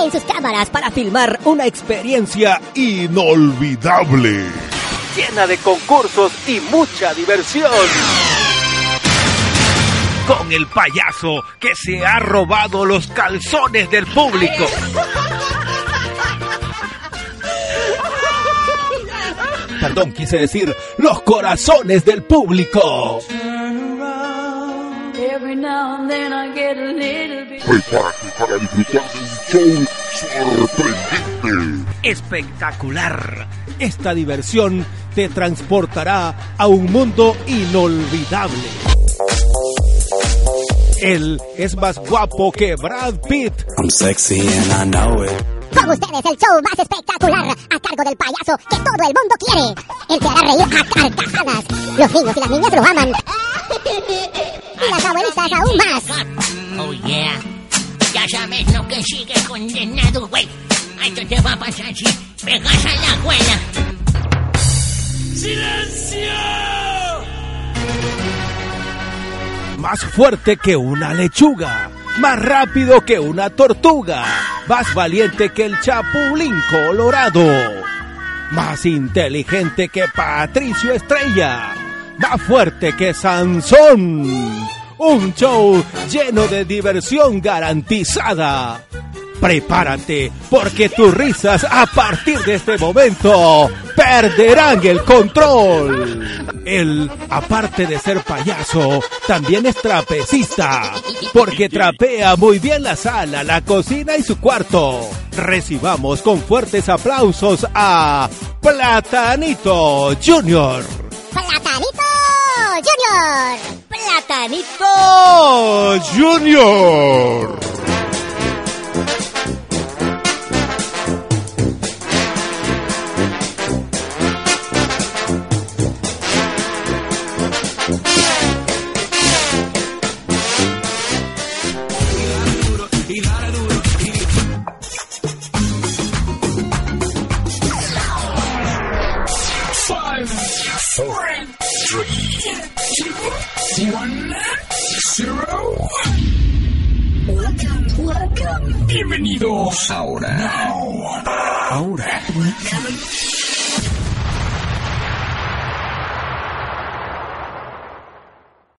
preparen sus cámaras para filmar una experiencia inolvidable, llena de concursos y mucha diversión. Con el payaso que se ha robado los calzones del público. Perdón, quise decir los corazones del público. Prepárate para disfrutar de un show sorprendente. Espectacular. Esta diversión te transportará a un mundo inolvidable. Él es más guapo que Brad Pitt. I'm sexy and I know it. Con ustedes el show más espectacular a cargo del payaso que todo el mundo quiere. El que hará reír a carcajadas. Los niños y las niñas lo aman. Y las abuelitas aún más. Oh yeah. Ya sabes lo que sigue condenado, güey. Esto te va a pasar si pegas a la abuela. ¡Silencio! Más fuerte que una lechuga. Más rápido que una tortuga. Más valiente que el chapulín colorado. Más inteligente que Patricio Estrella. Más fuerte que Sansón. Un show lleno de diversión garantizada. Prepárate, porque tus risas a partir de este momento perderán el control. Él, aparte de ser payaso, también es trapecista, porque trapea muy bien la sala, la cocina y su cuarto. Recibamos con fuertes aplausos a Platanito Junior. Junior. Platanito Junior. Four, three, two, one, zero. Welcome, welcome. Bienvenidos ahora. Now. Ahora. Welcome.